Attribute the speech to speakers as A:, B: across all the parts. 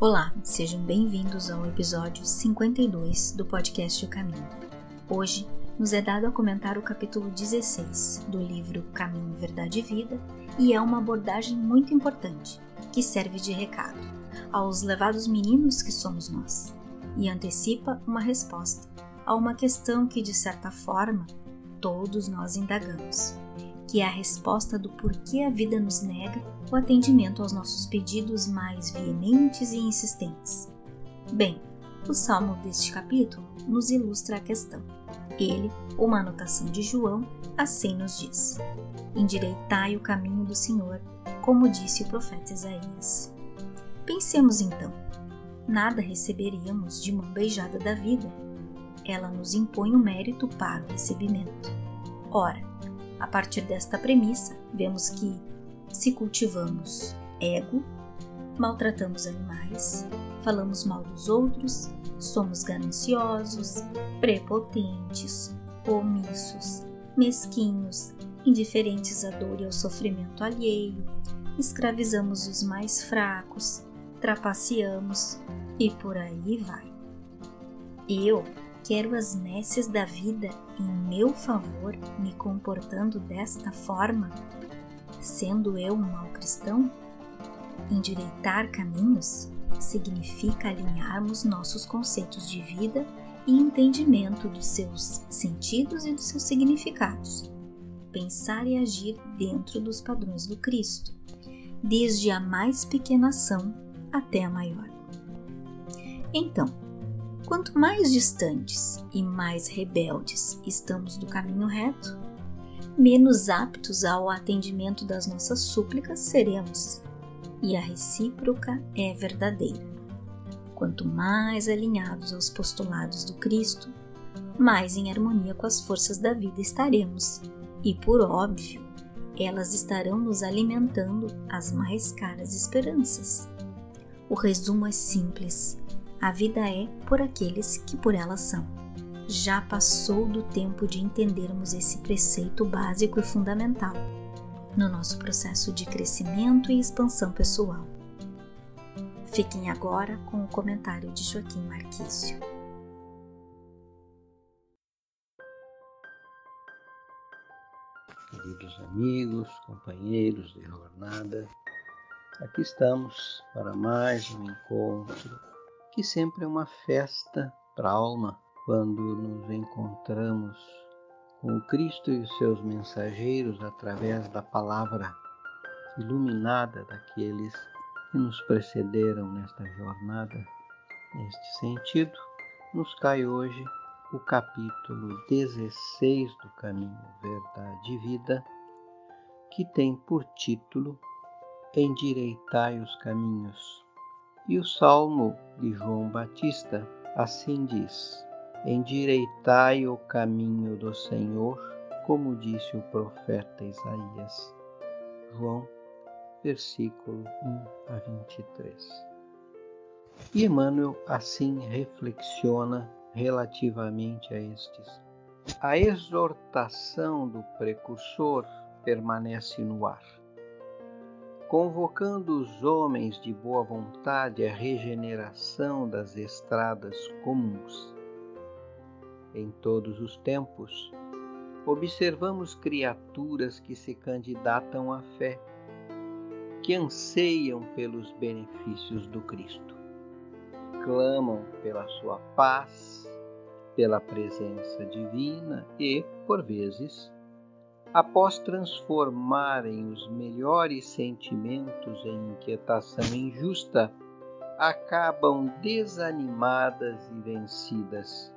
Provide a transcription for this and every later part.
A: Olá, sejam bem-vindos ao episódio 52 do podcast O Caminho. Hoje nos é dado a comentar o capítulo 16 do livro Caminho, Verdade e Vida e é uma abordagem muito importante que serve de recado aos levados meninos que somos nós e antecipa uma resposta a uma questão que, de certa forma, todos nós indagamos que é a resposta do porquê a vida nos nega o atendimento aos nossos pedidos mais veementes e insistentes. Bem, o salmo deste capítulo nos ilustra a questão. Ele, uma anotação de João, assim nos diz: Endireitai o caminho do Senhor, como disse o profeta Isaías. Pensemos então: nada receberíamos de mão beijada da vida. Ela nos impõe o mérito para o recebimento. Ora, a partir desta premissa, vemos que se cultivamos ego, maltratamos animais, falamos mal dos outros, somos gananciosos, prepotentes, omissos, mesquinhos, indiferentes à dor e ao sofrimento alheio, escravizamos os mais fracos, trapaceamos e por aí vai. Eu quero as nesses da vida em meu favor, me comportando desta forma, sendo eu um mau cristão? Endireitar caminhos significa alinharmos nossos conceitos de vida e entendimento dos seus sentidos e dos seus significados. Pensar e agir dentro dos padrões do Cristo, desde a mais pequena ação até a maior. Então, Quanto mais distantes e mais rebeldes estamos do caminho reto, menos aptos ao atendimento das nossas súplicas seremos, e a recíproca é verdadeira. Quanto mais alinhados aos postulados do Cristo, mais em harmonia com as forças da vida estaremos, e por óbvio, elas estarão nos alimentando as mais caras esperanças. O resumo é simples a vida é por aqueles que por ela são. Já passou do tempo de entendermos esse preceito básico e fundamental no nosso processo de crescimento e expansão pessoal. Fiquem agora com o comentário de Joaquim Marquício.
B: Queridos amigos, companheiros de jornada, aqui estamos para mais um encontro que sempre é uma festa para a alma quando nos encontramos com Cristo e os seus mensageiros através da palavra iluminada daqueles que nos precederam nesta jornada. Neste sentido, nos cai hoje o capítulo 16 do Caminho Verdade e Vida, que tem por título Endireitai os caminhos e o salmo de João Batista assim diz: Endireitai o caminho do Senhor, como disse o profeta Isaías. João, versículo 1 a 23. E Emmanuel assim reflexiona relativamente a estes. A exortação do precursor permanece no ar convocando os homens de boa vontade à regeneração das estradas comuns. Em todos os tempos, observamos criaturas que se candidatam à fé, que anseiam pelos benefícios do Cristo, clamam pela sua paz, pela presença divina e, por vezes, após transformarem os melhores sentimentos em inquietação injusta, acabam desanimadas e vencidas.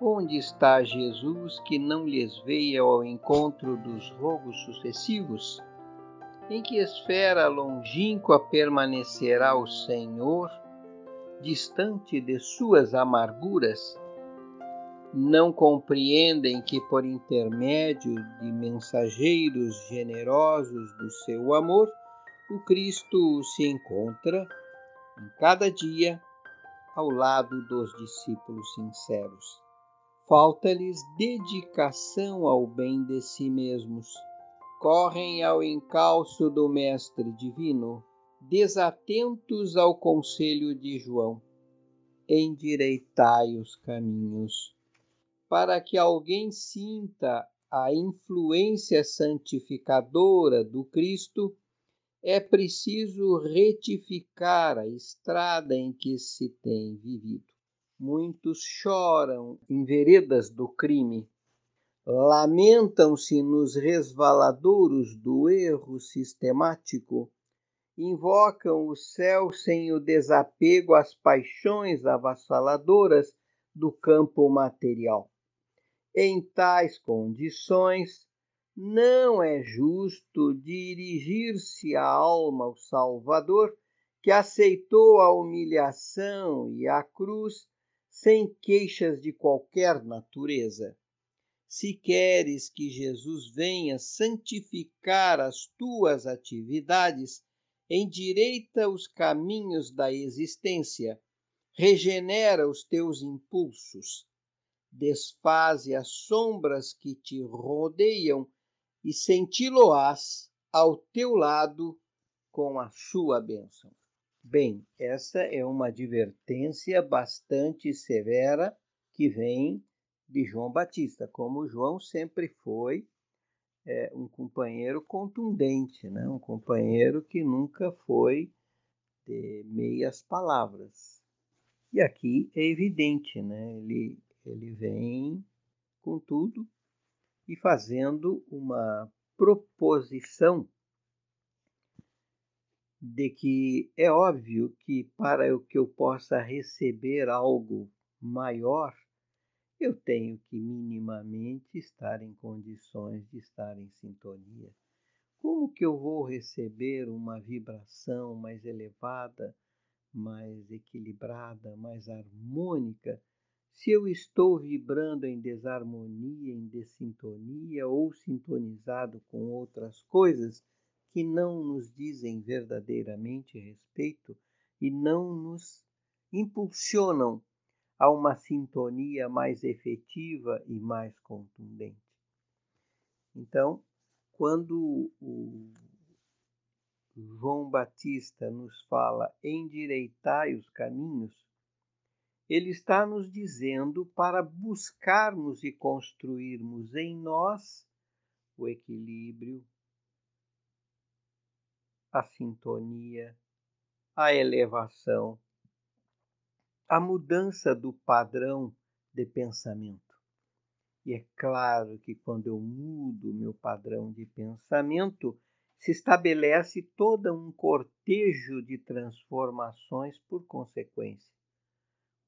B: Onde está Jesus que não lhes veio ao encontro dos rogos sucessivos? Em que esfera longínqua permanecerá o Senhor, distante de suas amarguras? Não compreendem que, por intermédio de mensageiros generosos do seu amor, o Cristo se encontra em cada dia ao lado dos discípulos sinceros. Falta-lhes dedicação ao bem de si mesmos. Correm ao encalço do Mestre Divino, desatentos ao conselho de João. Endireitai os caminhos, para que alguém sinta a influência santificadora do Cristo, é preciso retificar a estrada em que se tem vivido. Muitos choram em veredas do crime, lamentam-se nos resvaladouros do erro sistemático, invocam o céu sem o desapego às paixões avassaladoras do campo material. Em tais condições, não é justo dirigir-se a alma ao Salvador, que aceitou a humilhação e a cruz sem queixas de qualquer natureza. Se queres que Jesus venha santificar as tuas atividades, endireita os caminhos da existência, regenera os teus impulsos, desfaze as sombras que te rodeiam e senti-lo-ás ao teu lado com a sua bênção. Bem, essa é uma advertência bastante severa que vem de João Batista, como João sempre foi é, um companheiro contundente, né? um companheiro que nunca foi de meias palavras. E aqui é evidente, né? ele ele vem com tudo e fazendo uma proposição de que é óbvio que para que eu possa receber algo maior, eu tenho que minimamente estar em condições de estar em sintonia. Como que eu vou receber uma vibração mais elevada, mais equilibrada, mais harmônica se eu estou vibrando em desarmonia, em dessintonia ou sintonizado com outras coisas que não nos dizem verdadeiramente respeito e não nos impulsionam a uma sintonia mais efetiva e mais contundente. Então, quando o João Batista nos fala endireitai os caminhos, ele está nos dizendo para buscarmos e construirmos em nós o equilíbrio, a sintonia, a elevação, a mudança do padrão de pensamento. E é claro que quando eu mudo meu padrão de pensamento, se estabelece todo um cortejo de transformações por consequência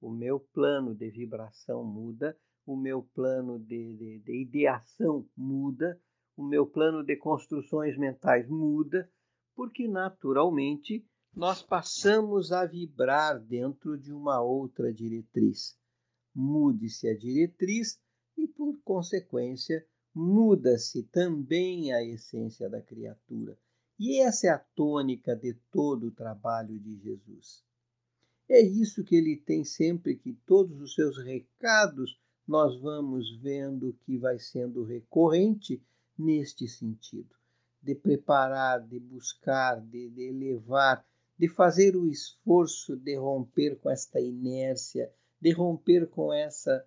B: o meu plano de vibração muda, o meu plano de, de, de ideação muda, o meu plano de construções mentais muda, porque naturalmente nós passamos a vibrar dentro de uma outra diretriz. Mude-se a diretriz e, por consequência, muda-se também a essência da criatura. E essa é a tônica de todo o trabalho de Jesus. É isso que ele tem sempre, que todos os seus recados nós vamos vendo que vai sendo recorrente neste sentido, de preparar, de buscar, de, de elevar, de fazer o esforço de romper com esta inércia, de romper com essa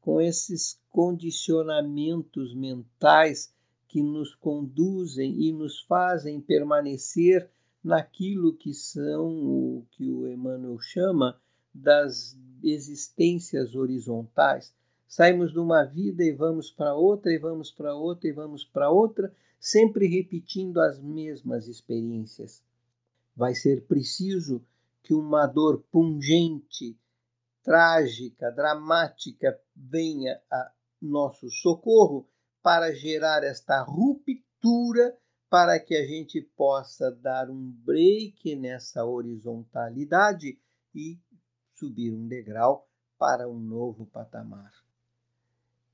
B: com esses condicionamentos mentais que nos conduzem e nos fazem permanecer naquilo que são o que o Emmanuel chama das existências horizontais. Saímos de uma vida e vamos para outra, e vamos para outra, e vamos para outra, sempre repetindo as mesmas experiências. Vai ser preciso que uma dor pungente, trágica, dramática venha a nosso socorro para gerar esta ruptura para que a gente possa dar um break nessa horizontalidade e subir um degrau para um novo patamar.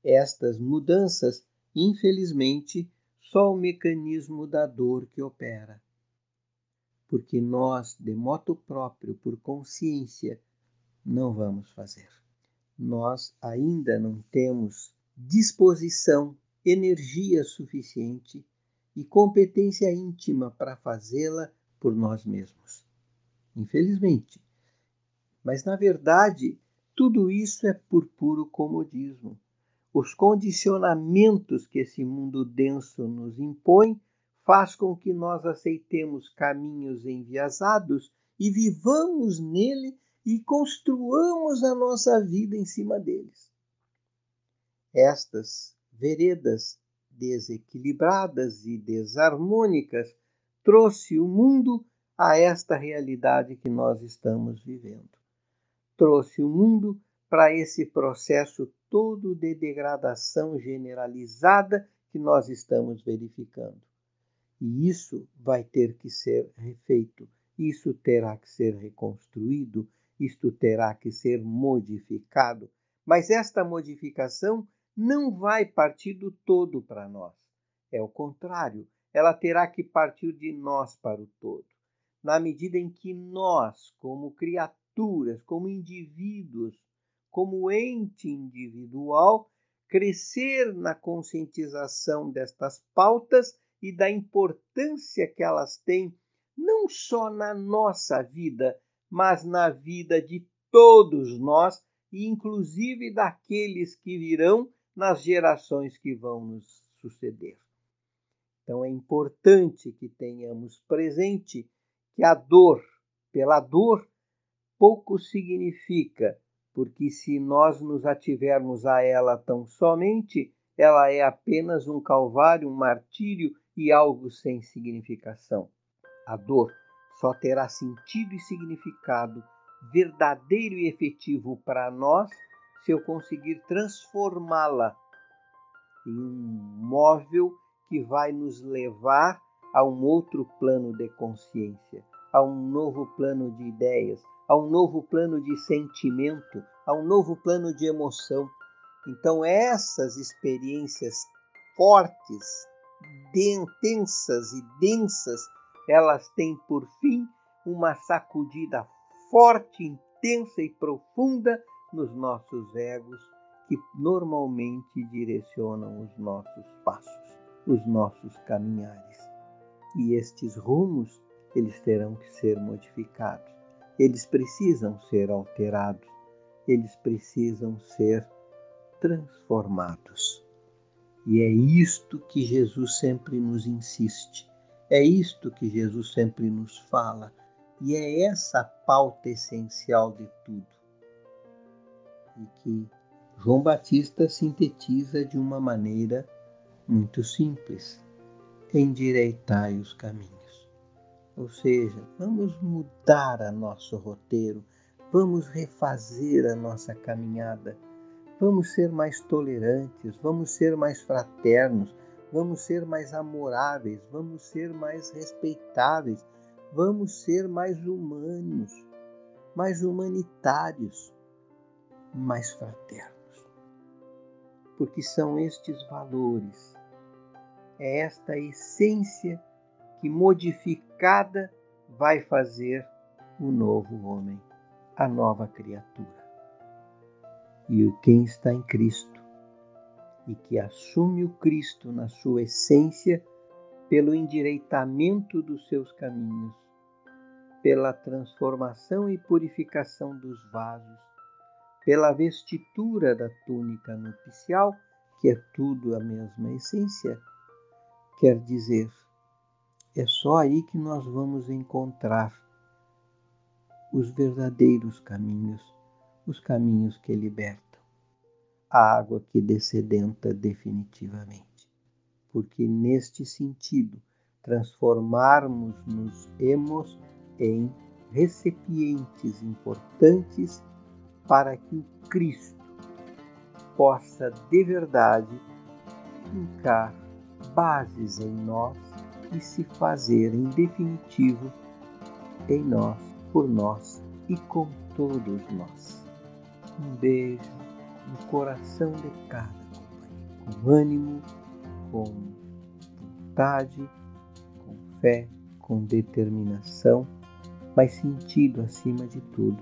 B: Estas mudanças, infelizmente, só o mecanismo da dor que opera. Porque nós, de moto próprio, por consciência, não vamos fazer. Nós ainda não temos disposição, energia suficiente e competência íntima para fazê-la por nós mesmos. Infelizmente. Mas, na verdade, tudo isso é por puro comodismo. Os condicionamentos que esse mundo denso nos impõe faz com que nós aceitemos caminhos enviesados e vivamos nele e construamos a nossa vida em cima deles. Estas veredas desequilibradas e desarmônicas trouxe o mundo a esta realidade que nós estamos vivendo. Trouxe o mundo para esse processo todo de degradação generalizada que nós estamos verificando. E isso vai ter que ser refeito, isso terá que ser reconstruído, isto terá que ser modificado. Mas esta modificação não vai partir do todo para nós. É o contrário, ela terá que partir de nós para o todo. Na medida em que nós, como criaturas, como indivíduos, como ente individual, crescer na conscientização destas pautas e da importância que elas têm, não só na nossa vida, mas na vida de todos nós, e inclusive daqueles que virão nas gerações que vão nos suceder. Então é importante que tenhamos presente que a dor, pela dor, pouco significa, porque se nós nos ativermos a ela tão somente, ela é apenas um calvário, um martírio e algo sem significação. A dor só terá sentido e significado verdadeiro e efetivo para nós se eu conseguir transformá-la em um móvel que vai nos levar a um outro plano de consciência, a um novo plano de ideias, a um novo plano de sentimento, a um novo plano de emoção. Então, essas experiências fortes tensas e densas, elas têm por fim uma sacudida forte, intensa e profunda nos nossos egos, que normalmente direcionam os nossos passos, os nossos caminhares. E estes rumos, eles terão que ser modificados. Eles precisam ser alterados. Eles precisam ser transformados. E é isto que Jesus sempre nos insiste, é isto que Jesus sempre nos fala, e é essa pauta essencial de tudo. E que João Batista sintetiza de uma maneira muito simples: endireitai os caminhos. Ou seja, vamos mudar a nosso roteiro, vamos refazer a nossa caminhada Vamos ser mais tolerantes, vamos ser mais fraternos, vamos ser mais amoráveis, vamos ser mais respeitáveis, vamos ser mais humanos, mais humanitários, mais fraternos. Porque são estes valores, é esta essência que modificada vai fazer o novo homem, a nova criatura e quem está em Cristo e que assume o Cristo na sua essência pelo endireitamento dos seus caminhos, pela transformação e purificação dos vasos, pela vestitura da túnica nupcial, que é tudo a mesma essência, quer dizer, é só aí que nós vamos encontrar os verdadeiros caminhos os caminhos que libertam, a água que descedenta definitivamente. Porque neste sentido, transformarmos-nos emos em recipientes importantes para que o Cristo possa de verdade fincar bases em nós e se fazer em definitivo em nós, por nós e com todos nós. Um beijo no coração de cada companheiro, com ânimo, com vontade, com fé, com determinação, mas sentido acima de tudo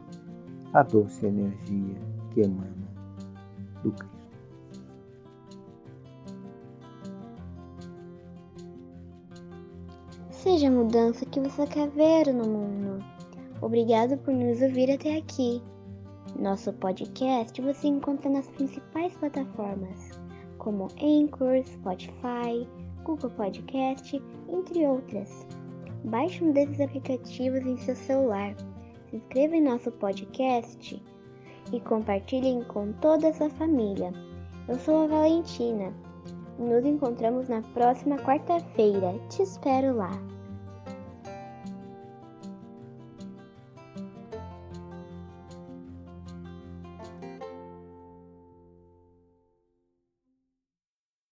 B: a doce energia que emana do Cristo.
C: Seja a mudança que você quer ver no mundo. Obrigado por nos ouvir até aqui. Nosso podcast você encontra nas principais plataformas, como Anchor, Spotify, Google Podcast, entre outras. Baixe um desses aplicativos em seu celular, se inscreva em nosso podcast e compartilhem com toda a sua família. Eu sou a Valentina. Nos encontramos na próxima quarta-feira. Te espero lá.